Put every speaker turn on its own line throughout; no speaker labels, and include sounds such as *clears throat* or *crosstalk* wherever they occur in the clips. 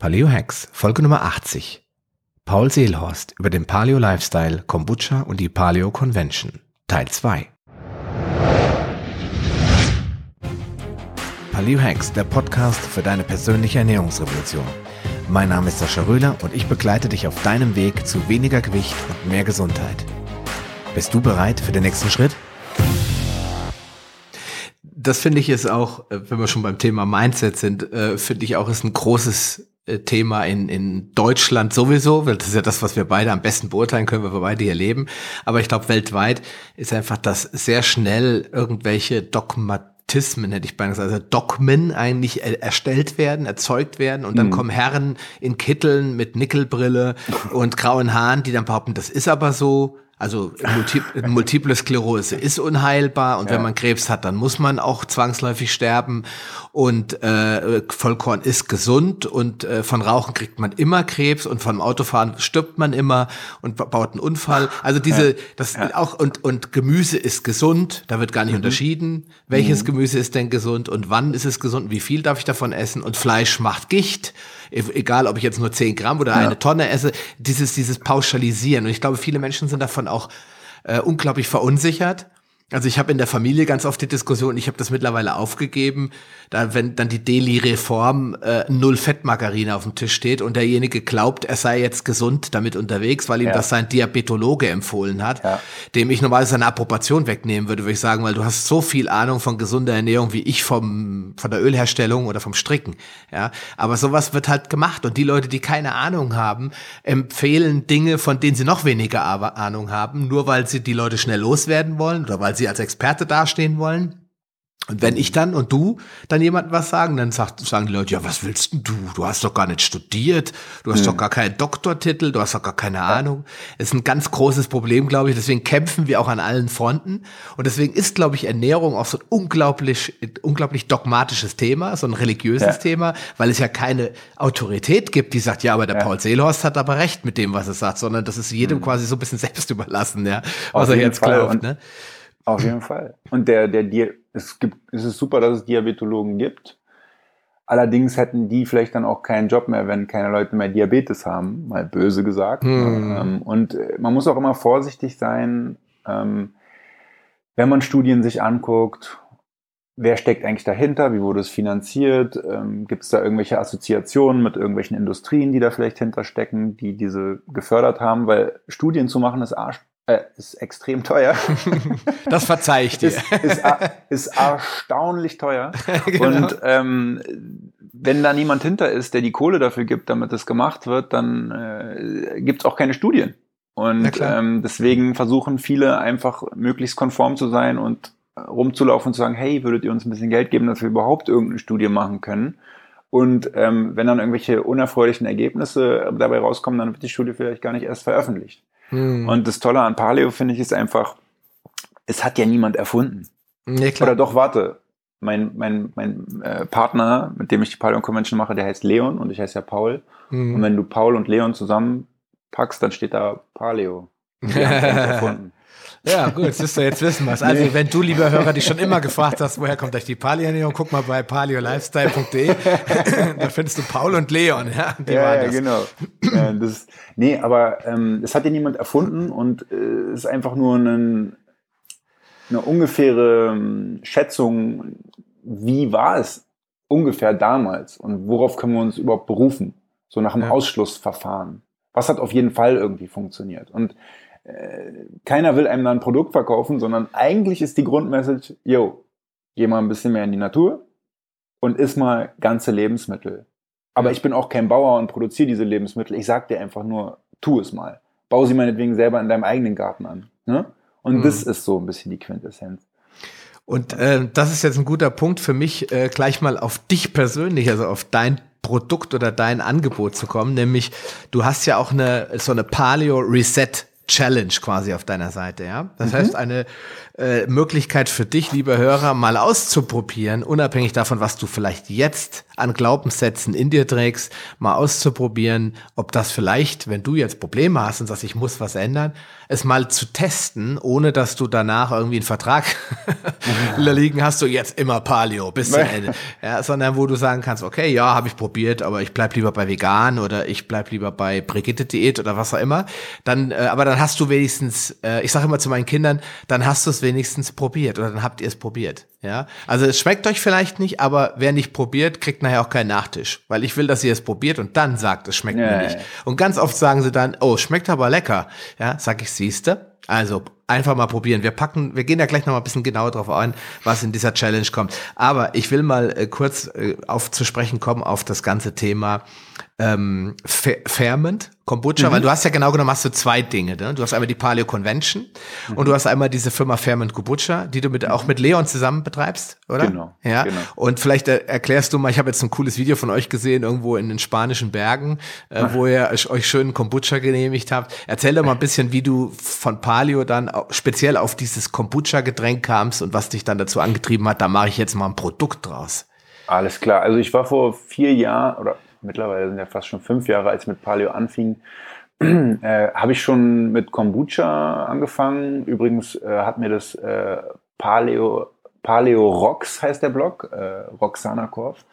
Paleo Hacks, Folge Nummer 80. Paul Seelhorst über den Paleo Lifestyle, Kombucha und die Paleo Convention, Teil 2. Paleo Hacks, der Podcast für deine persönliche Ernährungsrevolution. Mein Name ist Sascha Röhler und ich begleite dich auf deinem Weg zu weniger Gewicht und mehr Gesundheit. Bist du bereit für den nächsten Schritt? Das finde ich ist auch, äh, wenn wir schon beim Thema Mindset sind, äh, finde ich auch ist ein großes Thema in, in Deutschland sowieso, weil das ist ja das, was wir beide am besten beurteilen können, weil wir beide hier leben. Aber ich glaube, weltweit ist einfach, dass sehr schnell irgendwelche Dogmatismen, hätte ich beinahe gesagt, also Dogmen eigentlich erstellt werden, erzeugt werden und dann mhm. kommen Herren in Kitteln mit Nickelbrille *laughs* und grauen Haaren, die dann behaupten, das ist aber so, also Multi *laughs* Multiple Sklerose ist unheilbar und ja. wenn man Krebs hat, dann muss man auch zwangsläufig sterben und äh, Vollkorn ist gesund und äh, von Rauchen kriegt man immer Krebs und vom Autofahren stirbt man immer und baut einen Unfall. Also diese, ja. das ja. auch und und Gemüse ist gesund, da wird gar nicht mhm. unterschieden, welches mhm. Gemüse ist denn gesund und wann ist es gesund, wie viel darf ich davon essen und Fleisch macht Gicht egal ob ich jetzt nur 10 Gramm oder ja. eine Tonne esse, dieses, dieses Pauschalisieren. Und ich glaube, viele Menschen sind davon auch äh, unglaublich verunsichert also ich habe in der Familie ganz oft die Diskussion, ich habe das mittlerweile aufgegeben, da wenn dann die Deli-Reform äh, null Fettmargarine auf dem Tisch steht und derjenige glaubt, er sei jetzt gesund damit unterwegs, weil ihm ja. das sein Diabetologe empfohlen hat, ja. dem ich normalerweise eine Approbation wegnehmen würde, würde ich sagen, weil du hast so viel Ahnung von gesunder Ernährung wie ich vom von der Ölherstellung oder vom Stricken, ja. Aber sowas wird halt gemacht und die Leute, die keine Ahnung haben, empfehlen Dinge, von denen sie noch weniger Ahnung haben, nur weil sie die Leute schnell loswerden wollen oder weil sie als Experte dastehen wollen. Und wenn ich dann und du dann jemandem was sagen, dann sagt, sagen die Leute, ja, was willst denn du? Du hast doch gar nicht studiert, du hast hm. doch gar keinen Doktortitel, du hast doch gar keine. Ahnung. Das ist ein ganz großes Problem, glaube ich. Deswegen kämpfen wir auch an allen Fronten. Und deswegen ist, glaube ich, Ernährung auch so ein unglaublich, unglaublich dogmatisches Thema, so ein religiöses ja. Thema, weil es ja keine Autorität gibt, die sagt, ja, aber der ja. Paul Seelhorst hat aber recht mit dem, was er sagt, sondern das ist jedem hm. quasi so ein bisschen *laughs* selbst überlassen, ja, was er jetzt Fall. glaubt. Ne?
Auf jeden Fall. Und der, der, der, es gibt, es ist super, dass es Diabetologen gibt. Allerdings hätten die vielleicht dann auch keinen Job mehr, wenn keine Leute mehr Diabetes haben, mal böse gesagt. Hm. Und äh, man muss auch immer vorsichtig sein, ähm, wenn man Studien sich anguckt, wer steckt eigentlich dahinter, wie wurde es finanziert, ähm, gibt es da irgendwelche Assoziationen mit irgendwelchen Industrien, die da vielleicht hinterstecken, die diese gefördert haben, weil Studien zu machen ist arsch äh, ist extrem teuer. *laughs*
Das verzeih ich dir.
ist, ist, ist erstaunlich teuer. *laughs* genau. Und ähm, wenn da niemand hinter ist, der die Kohle dafür gibt, damit es gemacht wird, dann äh, gibt es auch keine Studien. Und ähm, deswegen versuchen viele einfach möglichst konform zu sein und rumzulaufen und zu sagen, hey, würdet ihr uns ein bisschen Geld geben, dass wir überhaupt irgendeine Studie machen können? Und ähm, wenn dann irgendwelche unerfreulichen Ergebnisse dabei rauskommen, dann wird die Studie vielleicht gar nicht erst veröffentlicht. Hm. Und das Tolle an Paleo finde ich ist einfach, es hat ja niemand erfunden. Nee. Oder doch, warte, mein, mein, mein äh, Partner, mit dem ich die Paleo Convention mache, der heißt Leon und ich heiße ja Paul. Hm. Und wenn du Paul und Leon zusammenpackst, dann steht da Paleo. Die haben es *laughs* erfunden.
Ja, gut, jetzt, jetzt wissen wir es. Also, nee. wenn du, lieber Hörer, dich schon immer gefragt hast, woher kommt euch die Paleo-Ernährung, guck mal bei paleolifestyle.de. *laughs* da findest du Paul und Leon, ja.
Die ja, ja, genau. Ja, das, nee, aber ähm, das hat ja niemand erfunden und es äh, ist einfach nur ein, eine ungefähre ähm, Schätzung, wie war es ungefähr damals und worauf können wir uns überhaupt berufen? So nach einem ja. Ausschlussverfahren. Was hat auf jeden Fall irgendwie funktioniert? Und keiner will einem da ein Produkt verkaufen, sondern eigentlich ist die Grundmessage, yo, geh mal ein bisschen mehr in die Natur und iss mal ganze Lebensmittel. Aber ich bin auch kein Bauer und produziere diese Lebensmittel. Ich sag dir einfach nur, tu es mal. Bau sie meinetwegen selber in deinem eigenen Garten an. Ne? Und mhm. das ist so ein bisschen die Quintessenz.
Und äh, das ist jetzt ein guter Punkt für mich, äh, gleich mal auf dich persönlich, also auf dein Produkt oder dein Angebot zu kommen. Nämlich, du hast ja auch eine so eine Paleo Reset Challenge quasi auf deiner Seite, ja. Das mhm. heißt, eine äh, Möglichkeit für dich, lieber Hörer, mal auszuprobieren, unabhängig davon, was du vielleicht jetzt an Glaubenssätzen in dir trägst, mal auszuprobieren, ob das vielleicht, wenn du jetzt Probleme hast und sagst, ich muss was ändern, es mal zu testen, ohne dass du danach irgendwie einen Vertrag *laughs* liegen hast, du jetzt immer Paleo bis zum Ende. Ja, sondern wo du sagen kannst, okay, ja, habe ich probiert, aber ich bleib lieber bei vegan oder ich bleib lieber bei Brigitte-Diät oder was auch immer. Dann, äh, aber dann hast du wenigstens, äh, ich sage immer zu meinen Kindern, dann hast du es wenigstens probiert oder dann habt ihr es probiert. Ja, also es schmeckt euch vielleicht nicht, aber wer nicht probiert, kriegt nachher auch keinen Nachtisch, weil ich will, dass ihr es probiert und dann sagt, es schmeckt ja, mir nicht. Und ganz oft sagen sie dann, oh, schmeckt aber lecker. Ja, sag ich, siehste. Also einfach mal probieren. Wir packen, wir gehen da gleich noch mal ein bisschen genauer drauf ein, was in dieser Challenge kommt. Aber ich will mal äh, kurz äh, auf zu sprechen kommen auf das ganze Thema ähm, Ferment, Kombucha, mhm. weil du hast ja genau genommen hast du zwei Dinge. Ne? Du hast einmal die Paleo Convention mhm. und du hast einmal diese Firma Ferment Kombucha, die du mit, mhm. auch mit Leon zusammen betreibst, oder? Genau. Ja. Genau. Und vielleicht äh, erklärst du mal, ich habe jetzt ein cooles Video von euch gesehen, irgendwo in den spanischen Bergen, äh, wo ihr euch schön Kombucha genehmigt habt. Erzähl doch mal ein *laughs* bisschen, wie du von Paleo dann speziell auf dieses Kombucha-Getränk kamst und was dich dann dazu angetrieben hat, da mache ich jetzt mal ein Produkt draus.
Alles klar. Also ich war vor vier Jahren oder mittlerweile sind ja fast schon fünf Jahre, als ich mit Paleo anfing, *clears throat* äh, habe ich schon mit Kombucha angefangen. Übrigens äh, hat mir das äh, Paleo, Paleo Rocks heißt der Blog, äh, Roxana Korf,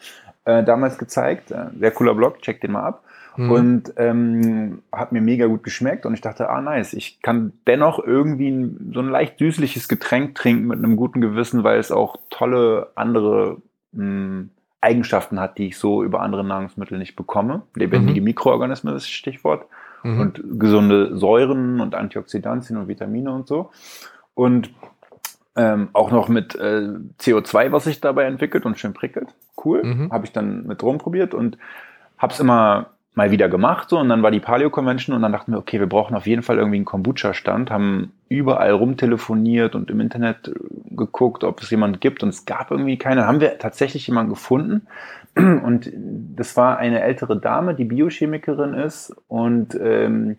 äh, damals gezeigt. Äh, sehr cooler Blog, check den mal ab. Mhm. Und ähm, hat mir mega gut geschmeckt und ich dachte, ah nice, ich kann dennoch irgendwie ein, so ein leicht süßliches Getränk trinken mit einem guten Gewissen, weil es auch tolle andere mh, hm, Eigenschaften hat, die ich so über andere Nahrungsmittel nicht bekomme. Lebendige mhm. Mikroorganismen ist das Stichwort. Mhm. Und gesunde Säuren und Antioxidantien und Vitamine und so. Und ähm, auch noch mit äh, CO2, was sich dabei entwickelt und schön prickelt. Cool. Mhm. Habe ich dann mit rumprobiert und habe es immer mal wieder gemacht so und dann war die Paleo Convention und dann dachten wir, okay, wir brauchen auf jeden Fall irgendwie einen Kombucha-Stand, haben überall rumtelefoniert und im Internet äh, geguckt, ob es jemand gibt und es gab irgendwie keine. Dann haben wir tatsächlich jemanden gefunden. *clears throat* Und das war eine ältere Dame, die Biochemikerin ist. Und ähm,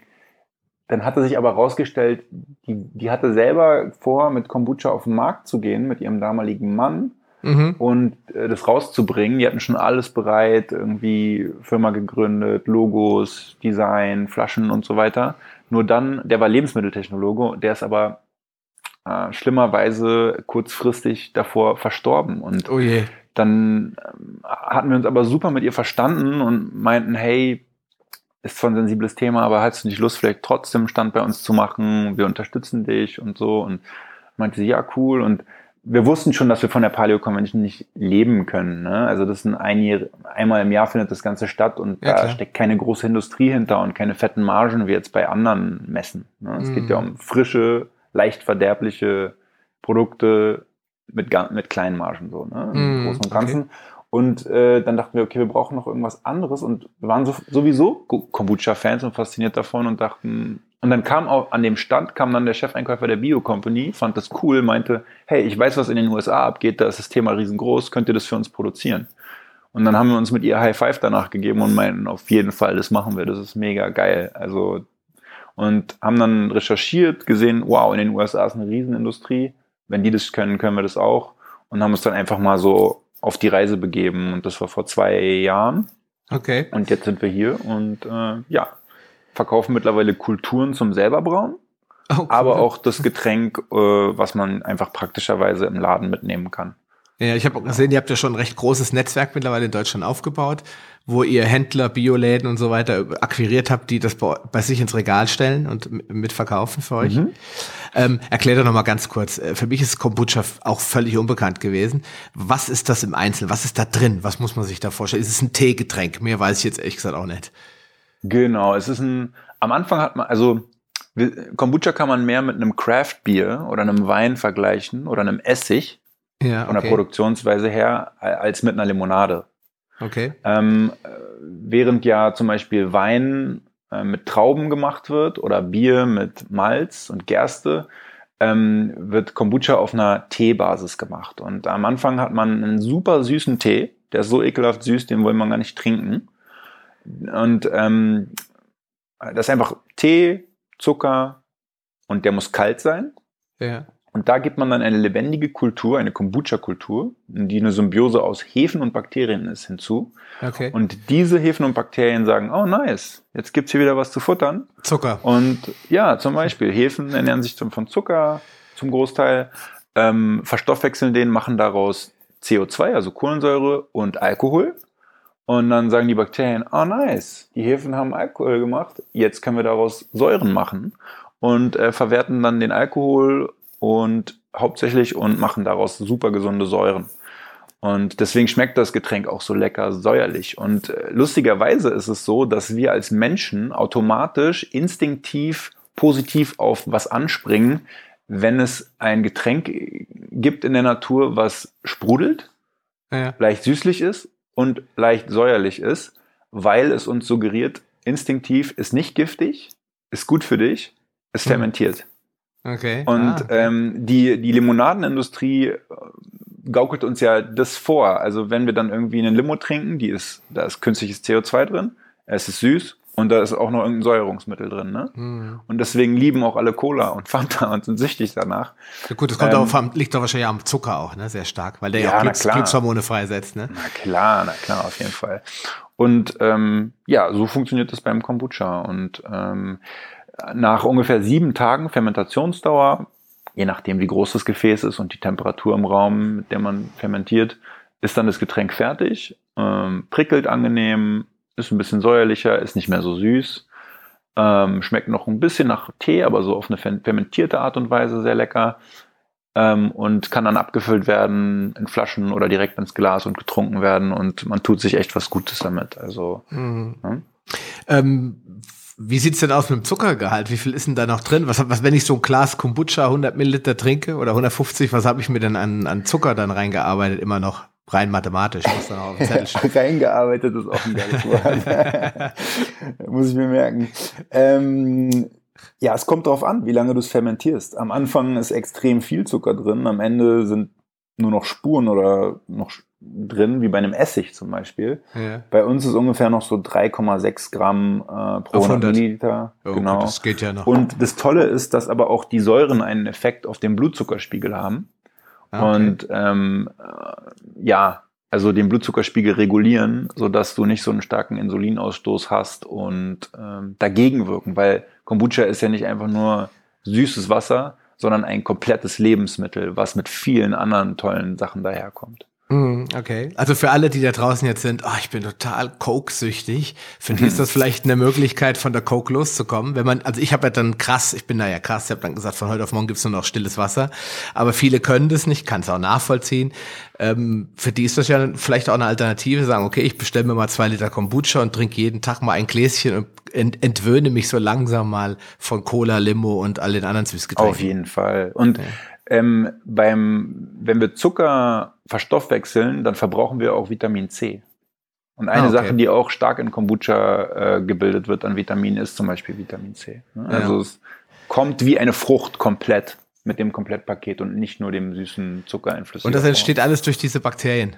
dann hatte sich aber herausgestellt, die, die hatte selber vor, mit Kombucha auf den Markt zu gehen, mit ihrem damaligen Mann mhm. und äh, das rauszubringen. Die hatten schon alles bereit, irgendwie Firma gegründet, Logos, Design, Flaschen und so weiter. Nur dann, der war Lebensmitteltechnologe, der ist aber äh, schlimmerweise kurzfristig davor verstorben. Und oh dann ähm, hatten wir uns aber super mit ihr verstanden und meinten, hey, ist zwar ein sensibles Thema, aber hast du nicht Lust, vielleicht trotzdem Stand bei uns zu machen? Wir unterstützen dich und so. Und meinte sie, ja, cool. Und wir wussten schon, dass wir von der Paleo Convention nicht leben können. Ne? Also das ist ein, ein einmal im Jahr findet das Ganze statt und ja, da klar. steckt keine große Industrie hinter und keine fetten Margen wie jetzt bei anderen Messen. Ne? Es mm. geht ja mhm. um frische, leicht verderbliche Produkte mit, mit kleinen Margen so, ne? Im mm, Großen und Ganzen. Okay. Und äh, dann dachten wir, okay, wir brauchen noch irgendwas anderes und wir waren so, sowieso Kombucha-Fans und fasziniert davon und dachten, und dann kam auch an dem Stand, kam dann der Chefeinkäufer der Bio Company, fand das cool, meinte, hey, ich weiß, was in den USA abgeht, da ist das Thema riesengroß, könnt ihr das für uns produzieren? Und dann haben wir uns mit ihr High Five danach gegeben und meinten, auf jeden Fall, das machen wir, das ist mega geil. Also, und haben dann recherchiert, gesehen, wow, in den USA ist eine Riesenindustrie, wenn die das können, können wir das auch. Und haben uns dann einfach mal so auf die Reise begeben und das war vor zwei Jahren.
Okay.
Und jetzt sind wir hier und äh, ja, verkaufen mittlerweile Kulturen zum selber brauen, oh, cool. aber auch das Getränk, äh, was man einfach praktischerweise im Laden mitnehmen kann.
Ja, ich habe gesehen, ihr habt ja schon ein recht großes Netzwerk mittlerweile in Deutschland aufgebaut, wo ihr Händler, Bioläden und so weiter akquiriert habt, die das bei, bei sich ins Regal stellen und mitverkaufen für euch. Mhm. Ähm, erklär doch noch mal ganz kurz. Äh, für mich ist Kombucha auch völlig unbekannt gewesen. Was ist das im Einzelnen? Was ist da drin? Was muss man sich da vorstellen? Ist es ein Teegetränk? Mehr weiß ich jetzt ehrlich gesagt auch nicht.
Genau, es ist ein, am Anfang hat man, also Kombucha kann man mehr mit einem Craft Beer oder einem Wein vergleichen oder einem Essig ja, okay. von der Produktionsweise her als mit einer Limonade.
Okay.
Ähm, während ja zum Beispiel Wein äh, mit Trauben gemacht wird oder Bier mit Malz und Gerste, ähm, wird Kombucha auf einer Teebasis gemacht. Und am Anfang hat man einen super süßen Tee, der ist so ekelhaft süß, den will man gar nicht trinken. Und ähm, das ist einfach Tee, Zucker, und der muss kalt sein.
Ja.
Und da gibt man dann eine lebendige Kultur, eine Kombucha-Kultur, die eine Symbiose aus Hefen und Bakterien ist, hinzu.
Okay.
Und diese Hefen und Bakterien sagen, oh nice, jetzt gibt's hier wieder was zu futtern.
Zucker.
Und ja, zum Beispiel, Hefen ernähren sich zum, von Zucker zum Großteil, ähm, verstoffwechseln den, machen daraus CO2, also Kohlensäure und Alkohol. Und dann sagen die Bakterien, oh nice, die Hefen haben Alkohol gemacht, jetzt können wir daraus Säuren machen und äh, verwerten dann den Alkohol und hauptsächlich und machen daraus super gesunde Säuren. Und deswegen schmeckt das Getränk auch so lecker säuerlich. Und äh, lustigerweise ist es so, dass wir als Menschen automatisch instinktiv positiv auf was anspringen, wenn es ein Getränk gibt in der Natur, was sprudelt,
Ja.
leicht süßlich ist und leicht säuerlich ist, weil es uns suggeriert, instinktiv ist nicht giftig, ist gut für dich, ist
Mhm.
fermentiert.
Okay.
Und
ah.
ähm, die, die Limonadenindustrie äh, gaukelt uns ja das vor. Also wenn wir dann irgendwie eine Limo trinken, die ist, da ist künstliches CO2 drin, es ist süß und da ist auch noch irgendein Säuerungsmittel drin. Ne?
Hm.
Und deswegen lieben auch alle Cola und Fanta und sind süchtig danach.
Ja, gut, das kommt
Ähm,
auch liegt doch wahrscheinlich am Zucker auch, ne? Sehr stark, weil der ja,
Ja,
auch Glücks. Glückshormone freisetzt, ne?
Na klar, na klar, auf jeden Fall. Und ähm, ja, so funktioniert das beim Kombucha. Und ähm, nach ungefähr sieben Tagen Fermentationsdauer, je nachdem wie groß das Gefäß ist und die Temperatur im Raum, mit der man fermentiert, ist dann das Getränk fertig, ähm, prickelt angenehm, ist ein bisschen säuerlicher, ist nicht mehr so süß, ähm, schmeckt noch ein bisschen nach Tee, aber so auf eine fer- fermentierte Art und Weise sehr lecker ähm, und kann dann abgefüllt werden in Flaschen oder direkt ins Glas und getrunken werden und man tut sich echt was Gutes damit. Also
Mhm.
Ja.
Ähm, wie sieht's denn aus mit dem Zuckergehalt? Wie viel ist denn da noch drin? Was, was wenn ich so ein Glas Kombucha 100 Milliliter trinke oder 150, was habe ich mir denn an, an Zucker dann reingearbeitet? Immer noch rein mathematisch. Muss dann auch auf dem Zettel stehen. *laughs*
Reingearbeitet ist auch ein geiles Wort. *laughs* Muss ich mir merken. Ähm, ja, es kommt darauf an, wie lange du es fermentierst. Am Anfang ist extrem viel Zucker drin, am Ende sind nur noch Spuren oder noch drin, wie bei einem Essig zum Beispiel.
ja.
Bei uns ist ungefähr noch so 3,6 Gramm äh, pro
Auf
100
100.
Milliliter.
Oh,
genau.
gut, das geht ja noch.
Und das Tolle ist, dass aber auch die Säuren einen Effekt auf den Blutzuckerspiegel haben.
Ah, okay.
Und ähm, äh, ja, also den Blutzuckerspiegel regulieren, sodass du nicht so einen starken Insulinausstoß hast und ähm, dagegen wirken, weil Kombucha ist ja nicht einfach nur süßes Wasser, sondern ein komplettes Lebensmittel, was mit vielen anderen tollen Sachen daherkommt.
Mhm, Okay. Also für alle, die da draußen jetzt sind, oh, ich bin total Coke-süchtig, für die ist das vielleicht eine Möglichkeit, von der Coke loszukommen. Wenn man, also ich habe ja dann krass, ich bin da ja krass, ich habe dann gesagt, von heute auf morgen gibt's nur noch stilles Wasser. Aber viele können das nicht, kann es auch nachvollziehen. Ähm, für die ist das ja vielleicht auch eine Alternative, sagen, okay, ich bestelle mir mal zwei Liter Kombucha und trinke jeden Tag mal ein Gläschen und ent entwöhne mich so langsam mal von Cola, Limo und all den anderen Süßgetränken.
Auf jeden Fall. Und ähm, beim, wenn wir Zucker verstoffwechseln, dann verbrauchen wir auch Vitamin C. Und eine
Ah, okay.
Sache, die auch stark in Kombucha äh, gebildet wird an Vitamin, ist zum Beispiel Vitamin C. Ne?
Ja.
Also es kommt wie eine Frucht komplett mit dem Komplettpaket und nicht nur dem süßen Zucker in flüssiger
Und das entsteht alles durch diese Bakterien.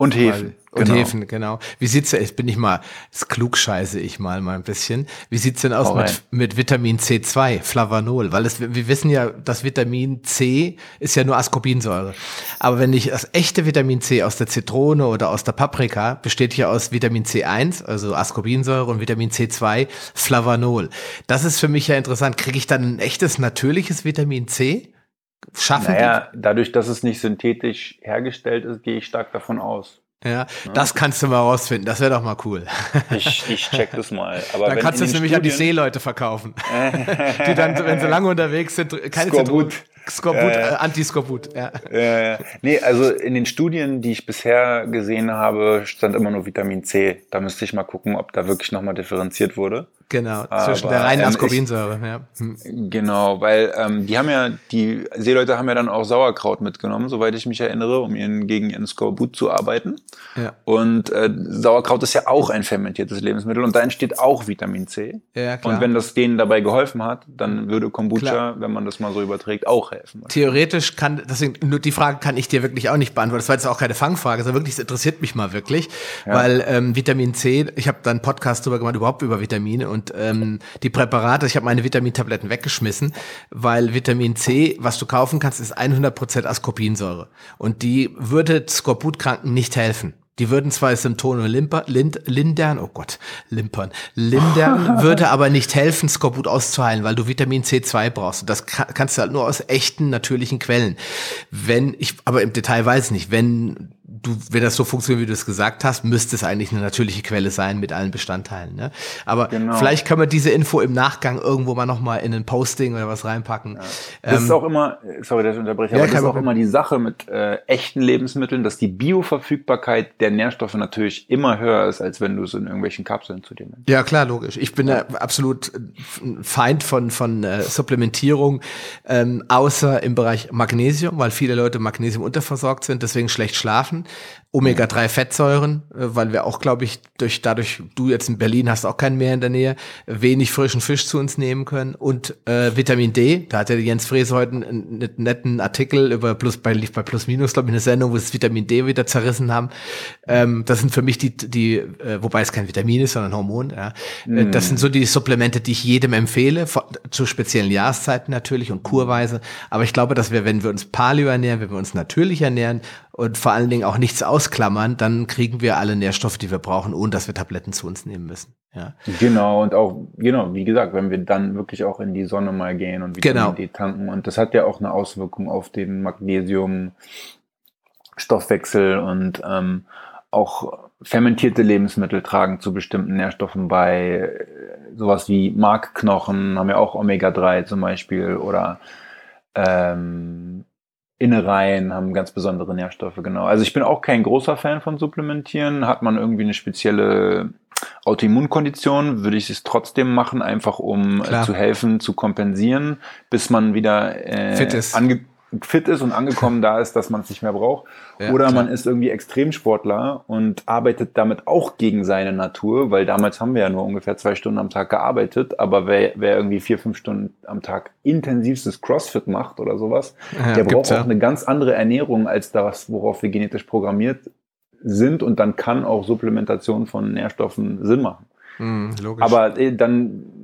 Und Hefen.
Und
genau.
Hefen, genau. Wie sieht's jetzt bin ich mal, das klugscheiße ich mal mal ein bisschen. Wie sieht's denn aus mit, mit Vitamin C2, Flavanol? Weil es, wir wissen ja, das Vitamin C ist ja nur Ascorbinsäure. Aber wenn ich das echte Vitamin C aus der Zitrone oder aus der Paprika besteht ja aus Vitamin C1, also Ascorbinsäure und Vitamin C2, Flavanol. Das ist für mich ja interessant. Kriege ich dann ein echtes natürliches Vitamin C? Schaffen
Naja, dadurch, dass es nicht synthetisch hergestellt ist, gehe ich stark davon aus.
die? Ja, das kannst du mal rausfinden. Das wäre doch mal cool.
Ich, ich check das mal. *laughs* Aber
Dann kannst du es nämlich an die Seeleute verkaufen. *laughs* die dann, wenn sie lange unterwegs sind, keine
Skorbut.
Skorbut,
Ja, ja.
äh, Antiskorbut, ja.
Äh, nee, also in den Studien, die ich bisher gesehen habe, stand immer nur Vitamin C. Da müsste ich mal gucken, ob da wirklich nochmal differenziert wurde.
Genau,
Aber,
zwischen der reinen
ähm,
Ascorbinsäure, ja. Hm.
Genau, weil ähm, die haben ja, die Seeleute haben ja dann auch Sauerkraut mitgenommen, soweit ich mich erinnere, um ihren, gegen ihren Skorbut zu arbeiten.
ja.
Und äh, Sauerkraut ist ja auch ein fermentiertes Lebensmittel und da entsteht auch Vitamin C.
Ja, klar.
Und wenn das denen dabei geholfen hat, dann würde Kombucha,
Klar.
wenn man das mal so überträgt, auch helfen.
Theoretisch kann, deswegen, nur die Frage kann ich dir wirklich auch nicht beantworten. Das war jetzt auch keine Fangfrage, sondern wirklich, es interessiert mich mal wirklich, weil ähm, Vitamin C, ich habe da einen Podcast drüber gemacht, überhaupt über Vitamine und Und ähm, die Präparate, ich habe meine Vitamintabletten weggeschmissen, weil Vitamin C, was du kaufen kannst, ist 100% Ascorbinsäure. Und die würde Skorbutkranken nicht helfen. Die würden zwar Symptome limper, lind, lindern, oh Gott, limpern, lindern, *laughs* würde aber nicht helfen, Skorbut auszuheilen, weil du Vitamin C2 brauchst. Und das kann, kannst du halt nur aus echten, natürlichen Quellen. Wenn, ich, aber im Detail weiß ich nicht, wenn du, wenn das so funktioniert, wie du es gesagt hast, müsste es eigentlich eine natürliche Quelle sein mit allen Bestandteilen. Ne? Aber genau. vielleicht können wir diese Info im Nachgang irgendwo mal nochmal in ein Posting oder was reinpacken. Ja.
Das ähm, ist auch immer, sorry, dass ich unterbreche, ja, aber das ist auch immer die Sache mit äh, echten Lebensmitteln, dass die Bioverfügbarkeit der Nährstoffe natürlich immer höher ist, als wenn du es in irgendwelchen Kapseln zu dir nimmst.
Ja, klar, logisch. Ich bin ja. absolut Feind von, von äh, Supplementierung, ähm, außer im Bereich Magnesium, weil viele Leute Magnesium unterversorgt sind, deswegen schlecht schlafen. an, Omega-3-Fettsäuren, äh, weil wir auch, glaube ich, durch dadurch, du jetzt in Berlin hast auch keinen Meer in der Nähe, wenig frischen Fisch zu uns nehmen können. Und äh, Vitamin D, da hat der Jens Fräse heute einen, einen, netten Artikel über Plus bei, bei Plus Minus, glaube ich, eine Sendung, wo sie das Vitamin D wieder zerrissen haben. Ähm, das sind für mich die, die äh, wobei es kein Vitamin ist, sondern Hormon. Ja. Mm. Das sind so die Supplemente, die ich jedem empfehle, zu speziellen Jahreszeiten natürlich und kurweise. Aber ich glaube, dass wir, wenn wir uns Paleo ernähren, wenn wir uns natürlich ernähren und vor allen Dingen auch nichts ausklammern, dann kriegen wir alle Nährstoffe, die wir brauchen, ohne dass wir Tabletten zu uns nehmen müssen. Ja.
Genau, und auch, genau, wie gesagt, wenn wir dann wirklich auch in die Sonne mal gehen und Vitamin genau. D tanken. Und das hat ja auch eine Auswirkung auf den Magnesium, Stoffwechsel und ähm, auch fermentierte Lebensmittel tragen zu bestimmten Nährstoffen bei. Sowas wie Markknochen haben ja auch Omega-3 zum Beispiel oder ähm, Innereien haben ganz besondere Nährstoffe, genau. Also ich bin auch kein großer Fan von Supplementieren. Hat man irgendwie eine spezielle Autoimmunkondition, würde ich es trotzdem machen, einfach um äh, zu helfen, zu kompensieren, bis man wieder äh,
fit ist.
Ange fit ist und angekommen *laughs* da ist, dass man es nicht mehr braucht. Ja, Oder klar. man ist irgendwie Extremsportler und arbeitet damit auch gegen seine Natur, weil damals haben wir ja nur ungefähr zwei Stunden am Tag gearbeitet, aber wer, wer irgendwie vier, fünf Stunden am Tag intensivstes Crossfit macht oder sowas, ja, der braucht auch ja. eine ganz andere Ernährung als das, worauf wir genetisch programmiert sind und dann kann auch Supplementation von Nährstoffen Sinn machen. Mm, aber äh, dann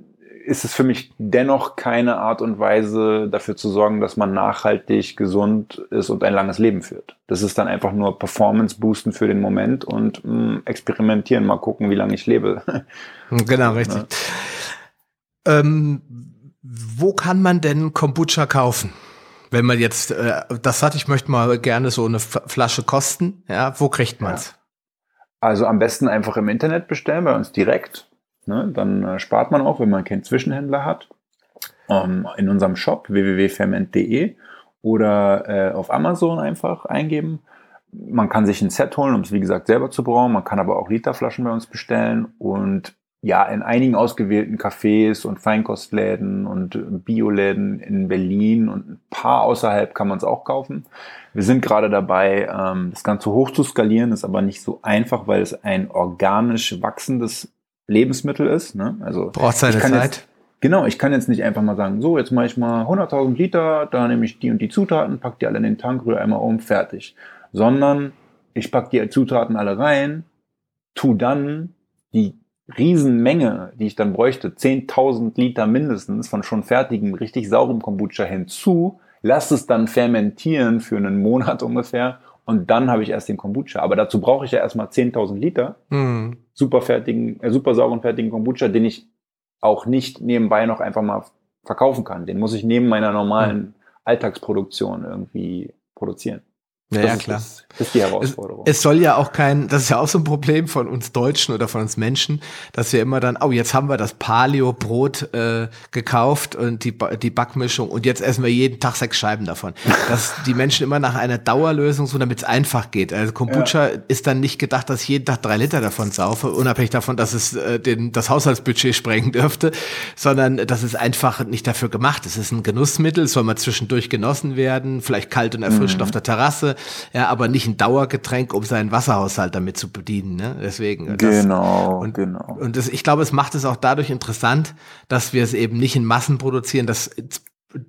ist es für mich dennoch keine Art und Weise dafür zu sorgen, dass man nachhaltig gesund ist und ein langes Leben führt. Das ist dann einfach nur Performance boosten für den Moment und mh, mm, experimentieren, mal gucken, wie lange ich lebe.
Genau, richtig. *laughs* Ja. Ähm, wo kann man denn Kombucha kaufen? Wenn man jetzt äh, das hat, ich möchte mal gerne so eine Flasche kosten, ja, wo kriegt man's? Ja.
Also am besten einfach im Internet bestellen, bei uns direkt. Ne? Dann äh, spart man auch, wenn man keinen Zwischenhändler hat. Ähm, in unserem Shop www.ferment.de oder äh, auf Amazon einfach eingeben. Man kann sich ein Set holen, um es wie gesagt selber zu brauen. Man kann aber auch Literflaschen bei uns bestellen und ja, in einigen ausgewählten Cafés und Feinkostläden und Bioläden in Berlin und ein paar außerhalb kann man es auch kaufen. Wir sind gerade dabei, ähm, das Ganze hoch zu skalieren, ist aber nicht so einfach, weil es ein organisch wachsendes Lebensmittel ist. Ne? Also
braucht seine Zeit.
Jetzt, genau, ich kann jetzt nicht einfach mal sagen, so jetzt mache ich mal 100.000 Liter, da nehme ich die und die Zutaten, pack die alle in den Tank, rühre einmal um, fertig. Sondern ich pack die Zutaten alle rein, tu dann die Riesenmenge, die ich dann bräuchte, 10.000 Liter mindestens von schon fertigem, richtig saurem Kombucha hinzu, lass es dann fermentieren für einen Monat *laughs* ungefähr und dann habe ich erst den Kombucha. Aber dazu brauche ich ja erstmal 10.000 Liter mhm. Super fertigen, äh, super sauren fertigen Kombucha, den ich auch nicht nebenbei noch einfach mal verkaufen kann. Den muss ich neben meiner normalen mhm. Alltagsproduktion irgendwie produzieren.
Ja, ja klar. Das ist die Herausforderung. Es, es, soll ja auch kein, das ist ja auch so ein Problem von uns Deutschen oder von uns Menschen, dass wir immer dann, oh, jetzt haben wir das Paleo-Brot äh, gekauft und die, die Backmischung und jetzt essen wir jeden Tag sechs Scheiben davon. *laughs* Dass die Menschen immer nach einer Dauerlösung so, damit es einfach geht. Also Kombucha ja. ist dann nicht gedacht, dass ich jeden Tag drei Liter davon saufe, unabhängig davon, dass es äh, den, das Haushaltsbudget sprengen dürfte, sondern das ist einfach nicht dafür gemacht. Es ist ein Genussmittel, soll mal zwischendurch genossen werden, vielleicht kalt und erfrischt mhm. auf der Terrasse ja, aber nicht ein Dauergetränk, um seinen Wasserhaushalt damit zu bedienen. Ne? Deswegen.
Das, genau,
und,
genau.
Und das, ich glaube, es macht es auch dadurch interessant, dass wir es eben nicht in Massen produzieren. Das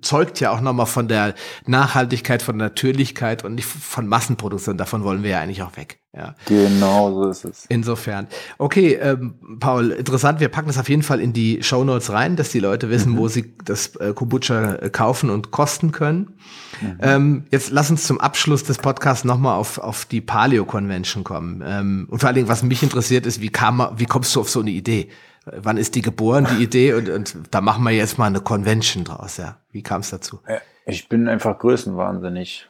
zeugt ja auch nochmal von der Nachhaltigkeit, von Natürlichkeit und nicht von Massenproduktion. Davon wollen wir ja eigentlich auch weg. Ja.
Genau, so ist es.
Insofern. Okay, ähm, Paul, interessant. Wir packen das auf jeden Fall in die Show Notes rein, dass die Leute wissen, mhm. wo sie das äh, Kombucha äh, kaufen und kosten können. Mhm. Ähm, jetzt lass uns zum Abschluss des Podcasts nochmal auf, auf die Paleo Convention kommen. Ähm, und vor allen Dingen, was mich interessiert, ist, wie kam, wie kommst du auf so eine Idee? Wann ist die geboren, die Idee? Und, und da machen wir jetzt mal eine Convention draus, ja. Wie kam es dazu?
Ich bin einfach größenwahnsinnig.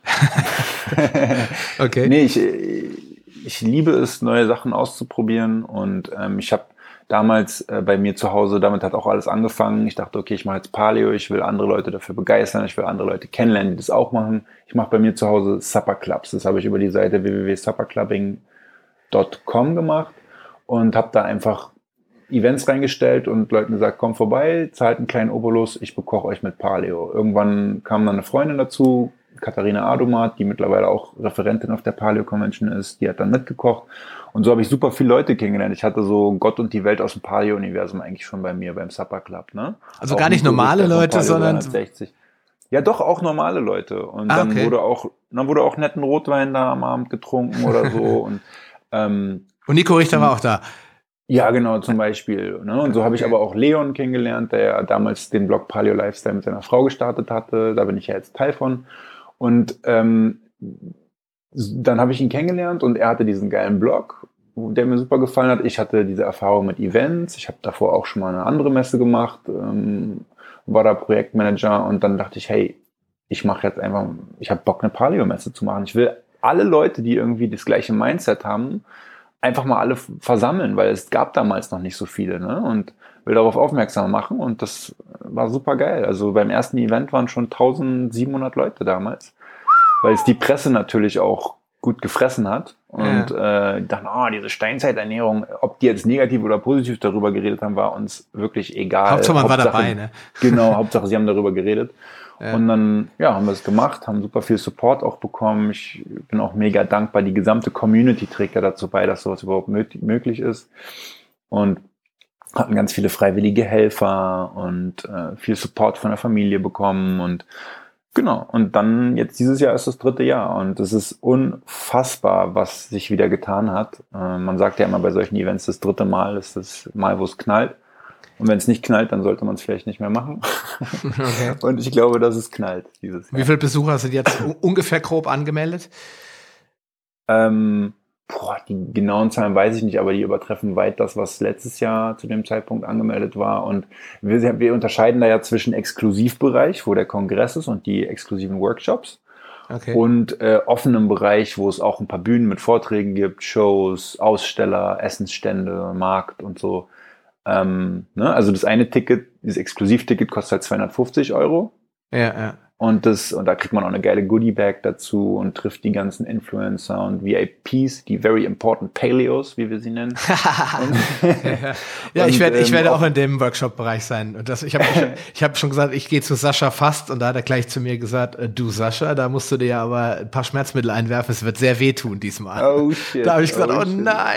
*laughs* okay. Nee, ich, ich liebe es, neue Sachen auszuprobieren und ähm, ich habe damals äh, bei mir zu Hause, damit hat auch alles angefangen. Ich dachte, okay, ich mache jetzt Paleo, ich will andere Leute dafür begeistern, ich will andere Leute kennenlernen, die das auch machen. Ich mache bei mir zu Hause Supper Clubs. Das habe ich über die Seite www.supperclubbing.com gemacht und habe da einfach Events reingestellt und Leuten gesagt, komm vorbei, zahlt einen kleinen Obolus, ich bekoche euch mit Paleo. Irgendwann kam dann eine Freundin dazu, Katharina Adomat, die mittlerweile auch Referentin auf der Paleo Convention ist, die hat dann mitgekocht. Und so habe ich super viele Leute kennengelernt. Ich hatte so Gott und die Welt aus dem Paleo-Universum eigentlich schon bei mir beim Supper Club. Ne?
Also auch gar nicht normale Leute, sondern
360. Ja, doch auch normale Leute. Und ah, dann okay. wurde auch, dann wurde auch netten Rotwein da am Abend getrunken oder so. *laughs* und, ähm,
und Nico Richter war auch da.
Ja, genau, zum Beispiel. Ne? Und so habe ich aber auch Leon kennengelernt, der damals den Blog Paleo Lifestyle mit seiner Frau gestartet hatte. Da bin ich ja jetzt Teil von. Und ähm, dann habe ich ihn kennengelernt und er hatte diesen geilen Blog, der mir super gefallen hat. Ich hatte diese Erfahrung mit Events. Ich habe davor auch schon mal eine andere Messe gemacht, ähm, war da Projektmanager und dann dachte ich, hey, ich mache jetzt einfach, ich habe Bock, eine Paleo-Messe zu machen. Ich will alle Leute, die irgendwie das gleiche Mindset haben, einfach mal alle versammeln, weil es gab damals noch nicht so viele. Ne? Und will darauf aufmerksam machen und das war super geil. Also beim ersten Event waren schon 1700 Leute damals, weil es die Presse natürlich auch gut gefressen hat und ja. äh, dachten, oh, diese Steinzeiternährung, ob die jetzt negativ oder positiv darüber geredet haben, war uns wirklich egal.
Hauptsache man Hauptsache, war dabei, ne? *laughs*
Genau, Hauptsache sie haben darüber geredet. Ja. Und dann, ja, haben wir es gemacht, haben super viel Support auch bekommen. Ich bin auch mega dankbar. Die gesamte Community trägt ja dazu bei, dass sowas überhaupt möglich ist. Und hatten ganz viele freiwillige Helfer und äh, viel Support von der Familie bekommen und genau. Und dann jetzt dieses Jahr ist das dritte Jahr und es ist unfassbar, was sich wieder getan hat. Äh, man sagt ja immer bei solchen Events, das dritte Mal ist das Mal, wo es knallt. Und wenn es nicht knallt, dann sollte man es vielleicht nicht mehr machen. Okay. *laughs* Und ich glaube, dass es knallt dieses
Jahr. Wie viele Besucher sind jetzt ungefähr grob angemeldet?
Ähm, Boah, die genauen Zahlen weiß ich nicht, aber die übertreffen weit das, was letztes Jahr zu dem Zeitpunkt angemeldet war. Und wir, wir unterscheiden da ja zwischen Exklusivbereich, wo der Kongress ist und die exklusiven Workshops. Okay. Und äh, offenem Bereich, wo es auch ein paar Bühnen mit Vorträgen gibt, Shows, Aussteller, Essensstände, Markt und so. Ähm, ne? Also das eine Ticket, dieses Exklusivticket kostet halt 250 Euro.
Ja, ja.
Und das, und da kriegt man auch eine geile Goodie-Bag dazu und trifft die ganzen Influencer und VIPs, die very important Paleos, wie wir sie nennen.
ja, *laughs* ja und, *laughs* ich werde, ich werde ähm, auch in dem Workshop-Bereich sein. Und das, ich habe, ich, *laughs* ich hab schon gesagt, ich gehe zu Sascha fast und da hat er gleich zu mir gesagt, äh, du Sascha, da musst du dir ja aber ein paar Schmerzmittel einwerfen, es wird sehr wehtun diesmal. Oh shit. Da habe ich gesagt, oh, oh nein,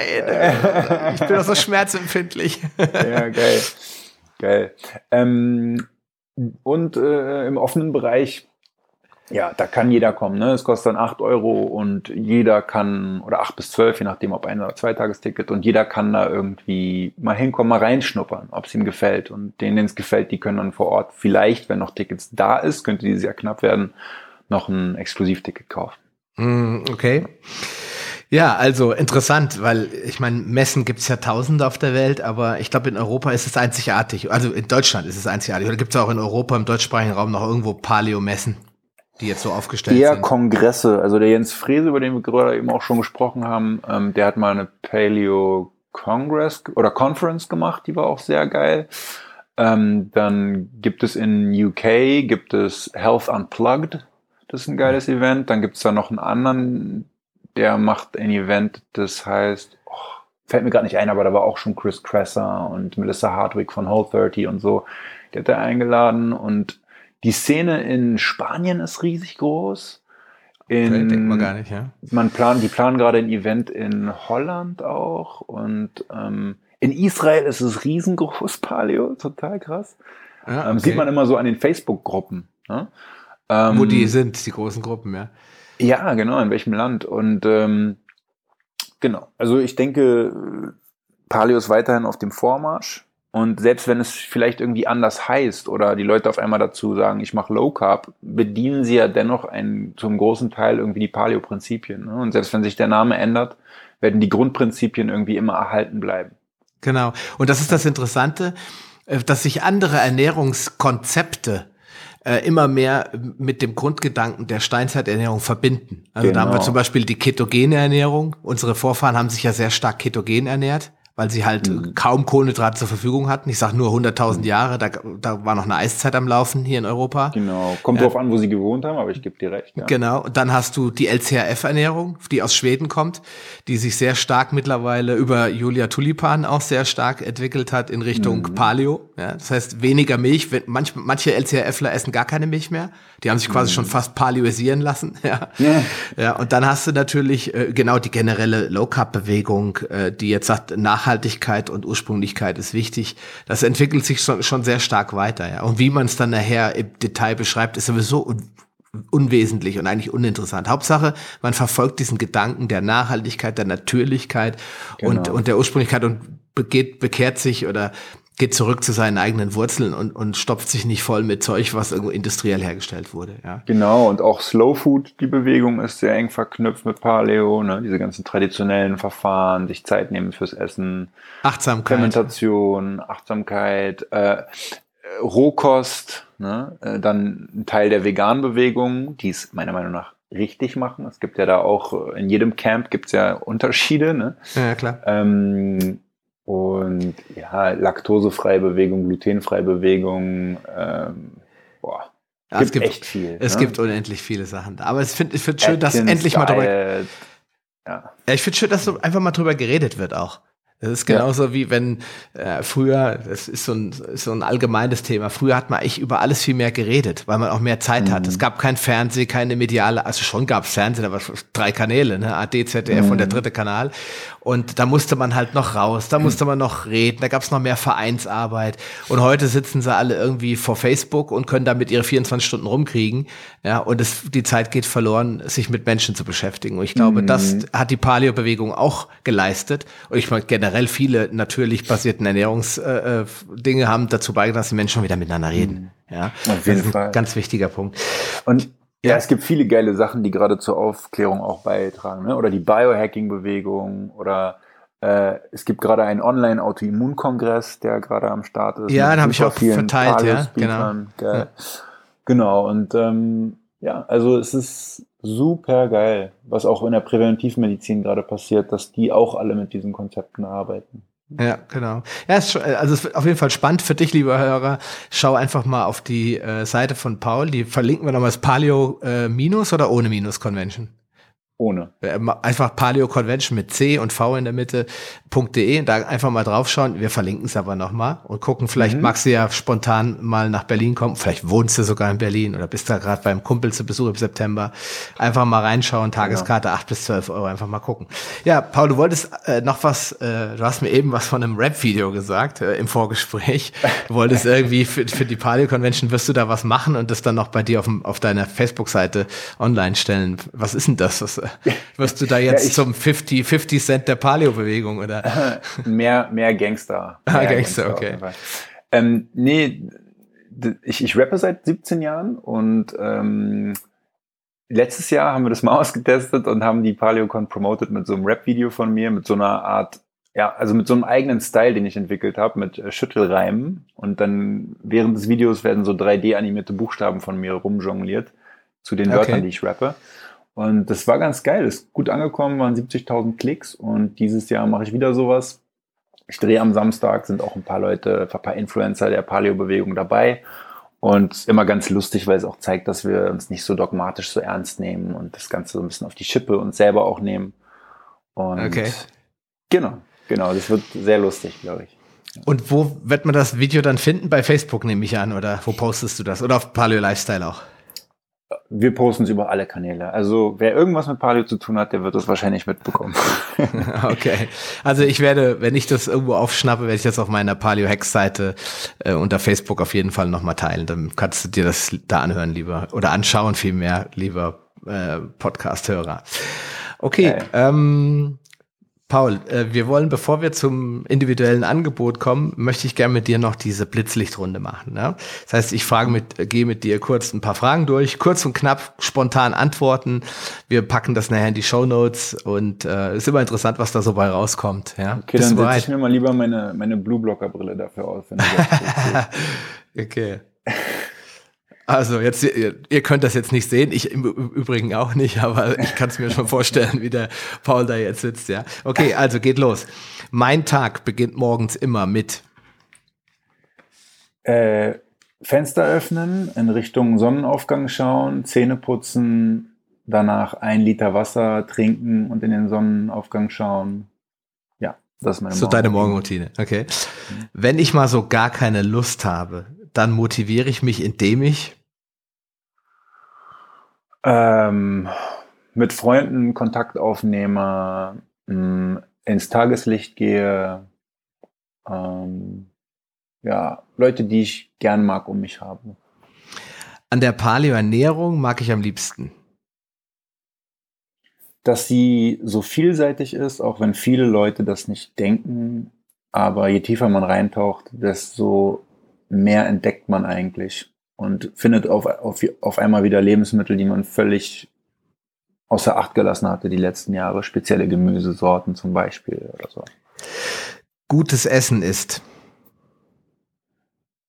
ich bin doch so schmerzempfindlich.
ja, geil. Geil. Ähm, und äh, im offenen Bereich, ja, da kann jeder kommen. Ne? Es kostet dann 8 Euro und jeder kann, oder 8 bis 12, je nachdem, ob ein- oder Zweitagesticket, und jeder kann da irgendwie mal hinkommen, mal reinschnuppern, ob es ihm gefällt. Und denen, denen es gefällt, die können dann vor Ort vielleicht, wenn noch Tickets da ist, könnte die sehr knapp werden, noch ein Exklusivticket kaufen.
Mm, okay. Also interessant, weil ich meine, Messen gibt's ja tausende auf der Welt, aber ich glaube, in Europa ist es einzigartig. Also in Deutschland ist es einzigartig. Oder gibt's auch in Europa im deutschsprachigen Raum noch irgendwo Paleo-Messen, die jetzt so aufgestellt
Eher
sind?
Kongresse. Also der Jens Frese, über den wir gerade eben auch schon gesprochen haben, ähm, der hat mal eine Paleo Congress oder Conference gemacht, die war auch sehr geil. Ähm, dann gibt es in UK, gibt es Health Unplugged, das ist ein geiles Event. Dann gibt's da noch einen anderen, der macht ein Event, das heißt, oh, fällt mir gerade nicht ein, aber da war auch schon Chris Kresser und Melissa Hardwick von Whole 30 und so. Die hat er eingeladen und die Szene in Spanien ist riesig groß.
In, denkt man gar nicht, ja.
Man plant, die planen gerade ein Event in Holland auch und ähm, in Israel ist es riesengroß, *laughs* Paleo, total krass. Ja, ähm, okay. ähm, sieht man immer so an den Facebook-Gruppen. Ne?
Ähm, Wo die sind, die großen Gruppen, ja.
Ja, genau, in welchem Land. Und ähm, genau, also ich denke, Paleo ist weiterhin auf dem Vormarsch. Und selbst wenn es vielleicht irgendwie anders heißt oder die Leute auf einmal dazu sagen, ich mache Low Carb, bedienen sie ja dennoch ein, zum großen Teil irgendwie die Paleo-Prinzipien. Ne? Und selbst wenn sich der Name ändert, werden die Grundprinzipien irgendwie immer erhalten bleiben.
Genau. Und das ist das Interessante, äh, dass sich andere Ernährungskonzepte äh, immer mehr mit dem Grundgedanken der Steinzeiternährung verbinden. Also genau. da haben wir genau. zum Beispiel die ketogene Ernährung. Unsere Vorfahren haben sich ja sehr stark ketogen ernährt weil sie halt mhm. kaum Kohlenhydrate zur Verfügung hatten. Ich sage nur 100.000 mhm. Jahre, da, da war noch eine Eiszeit am Laufen hier in Europa.
Genau, kommt äh, drauf an, wo sie gewohnt haben, aber ich gebe dir recht.
Ja. Genau, und dann hast du die LCHF-Ernährung, die aus Schweden kommt, die sich sehr stark mittlerweile über Julia Tulipan auch sehr stark entwickelt hat in Richtung mhm. Paleo. Ja, das heißt weniger Milch. Manch, manche LCHFler essen gar keine Milch mehr. Die haben sich quasi mhm. schon fast paleoisieren lassen. *laughs* Ja. ja. ja, und dann hast du natürlich äh, genau die generelle Low-Carb-Bewegung, äh, die jetzt sagt, Nachhaltigkeit und Ursprünglichkeit ist wichtig. Das entwickelt sich schon, schon sehr stark weiter. Ja. Und wie man es dann nachher im Detail beschreibt, ist sowieso un unwesentlich und eigentlich uninteressant. Hauptsache, man verfolgt diesen Gedanken der Nachhaltigkeit, der Natürlichkeit genau. und, und der Ursprünglichkeit und begeht, bekehrt sich oder geht zurück zu seinen eigenen Wurzeln und, und stopft sich nicht voll mit Zeug, was irgendwo industriell hergestellt wurde. Ja.
Genau, und auch Slow Food, die Bewegung ist sehr eng verknüpft mit Paleo, ne? diese ganzen traditionellen Verfahren, sich Zeit nehmen fürs Essen,
Achtsamkeit,
Fermentation, Achtsamkeit, äh, Rohkost, ne? Äh, dann ein Teil der veganen Bewegung, die es meiner Meinung nach richtig machen. Es gibt ja da auch, in jedem Camp gibt es ja Unterschiede. Ne?
Ja, klar.
Ähm, und ja, laktosefreie Bewegung, glutenfreie Bewegung, ähm, boah.
Ja, gibt es gibt echt viel. Es ne? gibt unendlich viele Sachen da. Aber ich finde ich find schön, dass endlich mal drüber. Ja. ja ich finde schön, dass so einfach mal drüber geredet wird auch. Das ist genauso ja. wie wenn äh, früher, das ist so, ein, ist so ein allgemeines Thema, früher hat man echt über alles viel mehr geredet, weil man auch mehr Zeit mhm. hat. Es gab kein Fernsehen, keine mediale, also schon gab es Fernsehen, aber drei Kanäle, ne? AD, ZDF mhm. und der mhm. dritte Kanal. Und da musste man halt noch raus, da musste man noch reden, da gab es noch mehr Vereinsarbeit. Und heute sitzen sie alle irgendwie vor Facebook und können damit ihre 24 Stunden rumkriegen. Ja, und es, die Zeit geht verloren, sich mit Menschen zu beschäftigen. Und ich glaube, mhm. das hat die Paleo-Bewegung auch geleistet. Und ich meine, generell viele natürlich basierten Ernährungsdinge äh, äh haben dazu beigetragen, dass die Menschen wieder miteinander reden. Mhm. Ja,
auf jeden Fall.
Ganz wichtiger Punkt.
Und ja, es gibt viele geile Sachen, die gerade zur Aufklärung auch beitragen, ne? Oder die Biohacking-Bewegung oder äh, es gibt gerade einen Online-Autoimmunkongress, der gerade am Start ist.
Ja, den habe ich auch verteilt, ja, genau.
Ja. Genau, und ähm, ja, also es ist super geil, was auch in der Präventivmedizin gerade passiert, dass die auch alle mit diesen Konzepten arbeiten.
Ja, genau. Ja, ist, also es wird auf jeden Fall spannend für dich, lieber Hörer. Schau einfach mal auf die äh, Seite von Paul. Die verlinken wir nochmal. Paleo äh, Minus oder ohne Minus Convention?
Ohne.
Äh, einfach Paleo Convention mit C und V in der Mitte.de. Da einfach mal draufschauen. Wir verlinken es aber nochmal und gucken. Vielleicht mhm. magst du ja spontan mal nach Berlin kommen. Vielleicht wohnst du sogar in Berlin oder bist da gerade beim Kumpel zu Besuch im September. Einfach mal reinschauen. Tageskarte ja. 8 bis 12 Euro. Einfach mal gucken. Ja, Paul, du wolltest äh, noch was, äh, du hast mir eben was von einem Rap-Video gesagt äh, im Vorgespräch. Du wolltest irgendwie für, für die Paleo Convention wirst du da was machen und das dann noch bei dir auf, auf deiner Facebook-Seite online stellen. Was ist denn das? Was, äh, *laughs* wirst du da jetzt ja, ich, zum 50, 50 Cent der Paleo-Bewegung, oder? *laughs*
mehr, mehr Gangster. *laughs*
Ah, mehr ah, Gangster, Gangster, okay.
Ähm, nee, ich, ich rappe seit 17 Jahren und ähm, letztes Jahr haben wir das mal ausgetestet und haben die PaleoCon promoted mit so einem Rap-Video von mir, mit so einer Art, ja, also mit so einem eigenen Style, den ich entwickelt habe, mit äh, Schüttelreimen. Und dann während des Videos werden so 3D-animierte Buchstaben von mir rumjongliert zu den okay. Wörtern, die ich rappe. Und das war ganz geil, ist gut angekommen, waren 70.000 Klicks und dieses Jahr mache ich wieder sowas. Ich drehe am Samstag, sind auch ein paar Leute, ein paar Influencer der Paleo-Bewegung dabei. Und immer ganz lustig, weil es auch zeigt, dass wir uns nicht so dogmatisch so ernst nehmen und das Ganze so ein bisschen auf die Schippe und selber auch nehmen. Und
okay.
Genau, genau, das wird sehr lustig, glaube ich.
Und wo wird man das Video dann finden? Bei Facebook nehme ich an, oder wo postest du das? Oder auf Paleo Lifestyle auch?
Wir posten es über alle Kanäle. Also wer irgendwas mit Paleo zu tun hat, der wird das wahrscheinlich mitbekommen. *laughs*
okay. Also ich werde, wenn ich das irgendwo aufschnappe, werde ich das auf meiner Paleo Hex Seite äh, unter Facebook auf jeden Fall nochmal teilen. Dann kannst du dir das da anhören, lieber oder anschauen vielmehr, lieber äh, Podcast-Hörer. Okay. okay. Ähm, Paul, äh, wir wollen, bevor wir zum individuellen Angebot kommen, möchte ich gerne mit dir noch diese Blitzlichtrunde machen. Ne? Das heißt, ich frage mit, gehe mit dir kurz ein paar Fragen durch, kurz und knapp, spontan antworten. Wir packen das nachher in die Show Notes und äh, ist immer interessant, was da so bei rauskommt. Ja?
Okay, Bist dann setze ich mir mal lieber meine, meine Blue Blocker Brille dafür aus. *laughs*
okay. Also jetzt, ihr, könnt das jetzt nicht sehen, ich im Übrigen auch nicht, aber ich kann es mir schon vorstellen, wie der Paul da jetzt sitzt, ja. Okay, also geht los. Mein Tag beginnt morgens immer mit
äh, Fenster öffnen, in Richtung Sonnenaufgang schauen, Zähne putzen, danach ein Liter Wasser trinken und in den Sonnenaufgang schauen. Ja, das ist meine
So deine Morgenroutine, okay. Wenn ich mal so gar keine Lust habe, dann motiviere ich mich, indem ich
ähm, mit Freunden Kontakt aufnehme, mh, mm, ins Tageslicht gehe, ähm, ja, Leute, die ich gern mag, um mich haben.
An der Paleo-Ernährung mag ich am liebsten.
Dass sie so vielseitig ist, auch wenn viele Leute das nicht denken. Aber je tiefer man reintaucht, desto mehr entdeckt man eigentlich und findet auf, auf, auf einmal wieder Lebensmittel, die man völlig außer Acht gelassen hatte die letzten Jahre, spezielle Gemüsesorten zum Beispiel oder so.
Gutes Essen ist.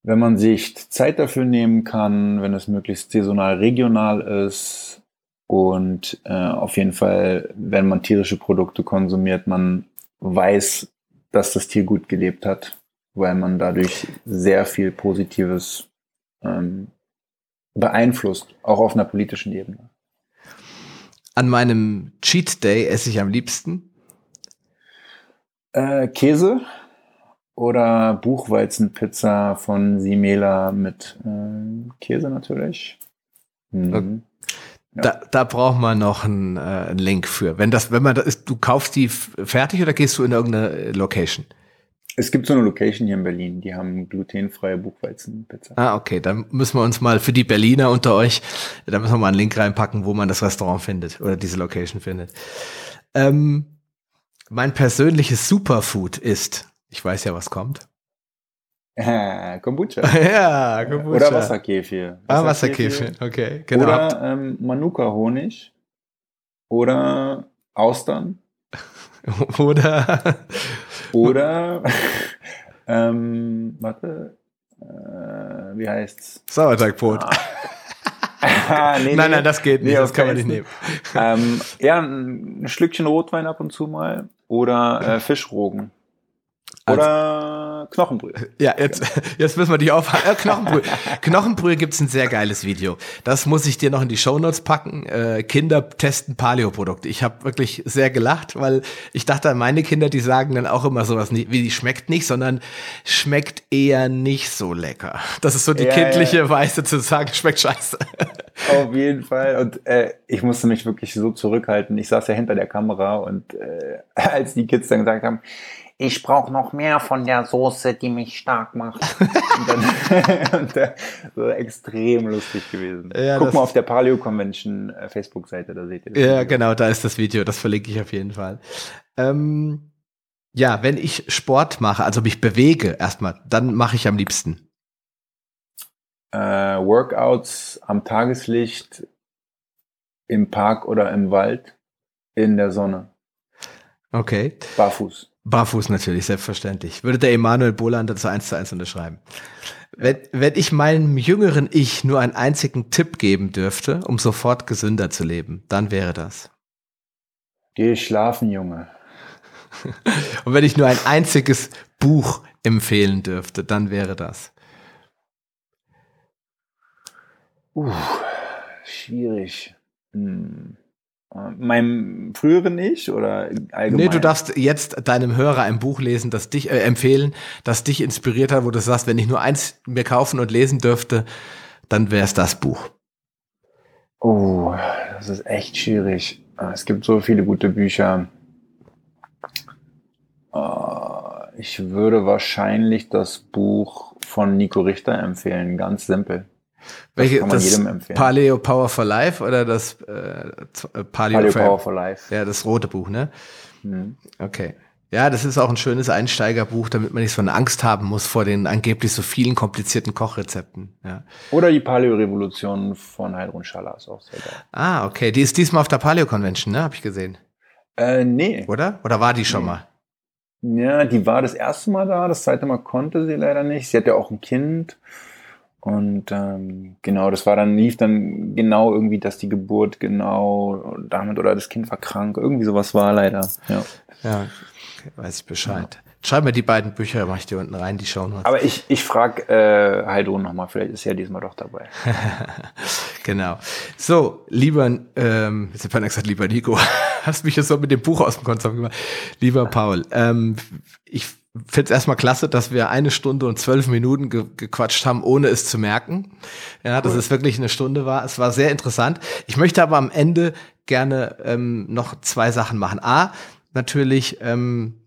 Wenn man sich Zeit dafür nehmen kann, wenn es möglichst saisonal regional ist und äh, auf jeden Fall, wenn man tierische Produkte konsumiert, man weiß, dass das Tier gut gelebt hat, weil man dadurch sehr viel Positives ähm, beeinflusst, auch auf einer politischen Ebene.
An meinem Cheat Day esse ich am liebsten
äh, Käse oder Buchweizenpizza von Simela mit äh, Käse natürlich.
Mhm. Ja. Da, da braucht man noch einen, äh, einen Link für. Wenn das, wenn man das ist, du kaufst die fertig oder gehst du in irgendeine Location?
Es gibt so eine Location hier in Berlin, die haben glutenfreie Buchweizenpizza.
Ah, okay, dann müssen wir uns mal für die Berliner unter euch, da müssen wir mal einen Link reinpacken, wo man das Restaurant findet oder diese Location findet. Ähm, mein persönliches Superfood ist, ich weiß ja, was kommt.
Äh, Kombucha. *laughs*
ja, Kombucha.
Oder Wasserkefir.
Ah, Wasserkefir, okay,
genau. Oder ähm, Manuka-Honig. Oder Austern. *laughs*
oder
oder, *laughs* ähm, warte, äh, wie heißt's?
Sauerteigbrot. Ah. *laughs* nee, nein, nein, das geht nicht, nee, das kann man nicht nehmen.
Ähm, ja, ein Schlückchen Rotwein ab und zu mal oder äh, *laughs* Fischrogen. Oder Knochenbrühe.
Ja, jetzt, jetzt müssen wir die aufhalten. *laughs* Äh, Knochenbrühe. Knochenbrühe gibt's ein sehr geiles Video. Das muss ich dir noch in die Shownotes packen. Äh, Kinder testen Paleo-Produkte. Ich habe wirklich sehr gelacht, weil ich dachte, meine Kinder, die sagen dann auch immer sowas, wie die schmeckt nicht, sondern schmeckt eher nicht so lecker. Das ist so die ja, kindliche ja. Weise zu sagen, *laughs* schmeckt scheiße.
Auf jeden Fall. Und äh, ich musste mich wirklich so zurückhalten. Ich saß ja hinter der Kamera und äh, *laughs* als die Kids dann gesagt haben, ich brauche noch mehr von der Soße, die mich stark macht. *laughs* und dann, *laughs* so extrem lustig gewesen. Ja, Guck mal auf der Paleo Convention äh, Facebook-Seite, da seht ihr
das. Ja, Video. genau, da ist das Video, das verlinke ich auf jeden Fall. Ähm, ja, wenn ich Sport mache, also mich bewege erstmal, dann mache ich am liebsten.
Äh, Workouts am Tageslicht, im Park oder im Wald, in der Sonne.
Okay.
Barfuß.
Barfuß natürlich, selbstverständlich. Würde der Emanuel Boland dazu eins zu eins unterschreiben. Wenn, wenn ich meinem jüngeren Ich nur einen einzigen Tipp geben dürfte, um sofort gesünder zu leben, dann wäre das.
Geh schlafen, Junge. *laughs*
Und wenn ich nur ein einziges Buch empfehlen dürfte, dann wäre das.
Uh, schwierig. Hm. Meinem früheren Ich oder allgemein?
Nee, du darfst jetzt deinem Hörer ein Buch lesen, das dich äh, empfehlen, das dich inspiriert hat, wo du sagst, wenn ich nur eins mir kaufen und lesen dürfte, dann wäre es das Buch.
Oh, das ist echt schwierig. Es gibt so viele gute Bücher. Äh, ich würde wahrscheinlich das Buch von Nico Richter empfehlen, ganz simpel.
Welche, kann man das jedem empfehlen. Paleo Power for Life oder das äh,
äh Paleo, Paleo Power for Life?
Ja, das rote Buch, ne? Mhm. Okay. Ja, das ist auch ein schönes Einsteigerbuch, damit man nicht so eine Angst haben muss vor den angeblich so vielen komplizierten Kochrezepten. Ja.
Oder die Paleo-Revolution von Heidrun Schaller ist auch sehr geil.
Ah, okay. Die ist diesmal auf der Paleo-Convention, ne? Hab ich gesehen.
Äh, nee.
Oder? Oder war die schon nee. mal?
Ja, die war das erste Mal da, das zweite Mal konnte sie leider nicht. Sie hat ja auch ein Kind. Und ähm, genau, das war dann, lief dann genau irgendwie, dass die Geburt genau damit oder das Kind war krank. Irgendwie sowas war leider. Ja,
ja weiß ich Bescheid. Ja. Schreib mir die beiden Bücher, mach ich dir unten rein, die schauen wir.
Aber ich, ich frage äh, Heidrun nochmal, vielleicht ist er diesmal doch dabei. *laughs*
genau. So, lieber, ähm, jetzt habe ich gesagt, lieber Nico, *laughs* hast mich jetzt so mit dem Buch aus dem Konzept gemacht. Lieber Paul, ähm, ich finde es erstmal klasse, dass wir eine Stunde und zwölf Minuten ge gequatscht haben, ohne es zu merken. Ja, dass cool. es wirklich eine Stunde war. Es war sehr interessant. Ich möchte aber am Ende gerne ähm, noch zwei Sachen machen. A, natürlich ähm,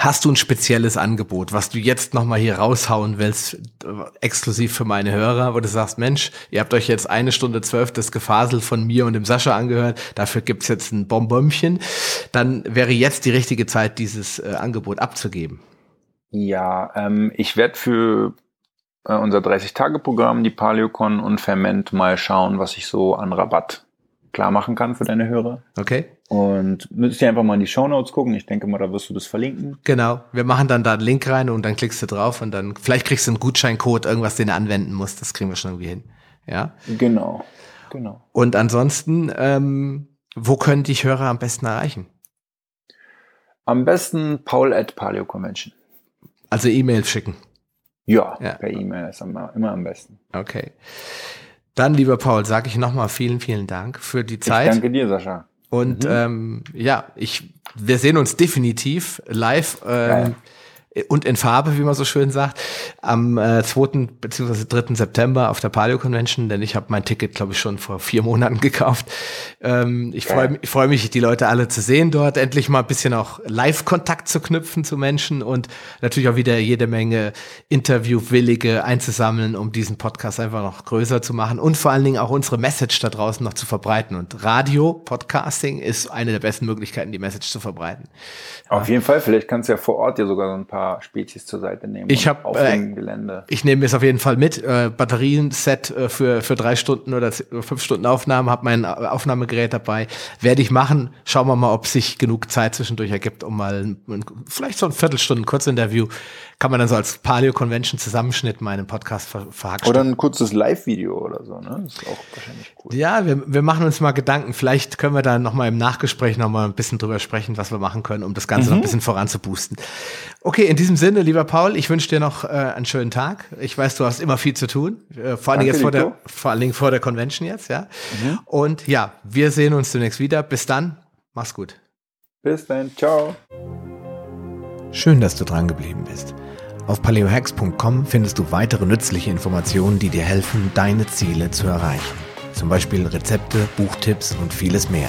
Hast du ein spezielles Angebot, was du jetzt nochmal hier raushauen willst, äh, exklusiv für meine Hörer, wo du sagst, Mensch, ihr habt euch jetzt eine Stunde zwölf das Gefasel von mir und dem Sascha angehört, dafür gibt's jetzt ein Bonbonchen, dann wäre jetzt die richtige Zeit, dieses äh, Angebot abzugeben.
Ja, ähm, ich werde für äh, unser 30-Tage-Programm, die Paleocon und Ferment mal schauen, was ich so an Rabatt klar machen kann für deine Hörer.
Okay.
Und müsst ihr einfach mal in die Show Notes gucken. Ich denke mal, da wirst du das verlinken.
Genau. Wir machen dann da einen Link rein und dann klickst du drauf und dann vielleicht kriegst du einen Gutscheincode, irgendwas, den du anwenden musst. Das kriegen wir schon irgendwie hin. Ja.
Genau. Genau.
Und ansonsten, ähm, wo können dich Hörer am besten erreichen?
Am besten Paul at Paleo Convention.
Also E-Mail schicken.
Ja, ja. per E-Mail ist immer, immer am besten.
Okay. Dann, lieber Paul, sage ich nochmal vielen, vielen Dank für die Zeit. Ich
danke dir, Sascha.
Und mhm. ähm, ja, ich, wir sehen uns definitiv live. Ähm, und in Farbe, wie man so schön sagt, am äh, 2. bzw. 3. September auf der Paleo Convention, denn ich habe mein Ticket, glaube ich, schon vor vier Monaten *laughs* gekauft. Ähm, ich freue mich, freu mich, die Leute alle zu sehen dort, endlich mal ein bisschen auch Live-Kontakt zu knüpfen zu Menschen und natürlich auch wieder jede Menge Interviewwillige einzusammeln, um diesen Podcast einfach noch größer zu machen und vor allen Dingen auch unsere Message da draußen noch zu verbreiten. Und Radio, Podcasting ist eine der besten Möglichkeiten, die Message zu verbreiten.
Auf jeden Fall, vielleicht kannst du ja vor Ort dir sogar so ein paar paar Spezies zur Seite nehmen.
Ich habe auf äh, dem Gelände. Ich nehme es auf jeden Fall mit. Äh, Batterien-Set äh, für für drei Stunden oder fünf Stunden Aufnahmen. Habe mein Aufnahmegerät dabei. Werde ich machen. Schauen wir mal, ob sich genug Zeit zwischendurch ergibt, um mal ein, vielleicht so ein Viertelstunden Kurzinterview kann man dann so als Paleo Convention Zusammenschnitt meinen Podcast ver verhackstücken.
Oder ein kurzes Live-Video oder so, ne? Das ist auch
wahrscheinlich cool. Ja, wir, wir machen uns mal Gedanken. Vielleicht können wir da nochmal im Nachgespräch nochmal ein bisschen drüber sprechen, was wir machen können, um das Ganze mhm. noch ein bisschen voranzuboosten. Okay, in diesem Sinne, lieber Paul, ich wünsche dir noch äh, einen schönen Tag. Ich weiß, du hast immer viel zu tun. Äh, vor allen Dingen jetzt vor der, vor allen Dingen vor der Convention jetzt, ja. Mhm. Und ja, wir sehen uns zunächst wieder. Bis dann. Mach's gut.
Bis dann. Ciao.
Schön, dass du dran geblieben bist. Auf paleohacks.com findest du weitere nützliche Informationen, die dir helfen, deine Ziele zu erreichen. Zum Beispiel Rezepte, Buchtipps und vieles mehr.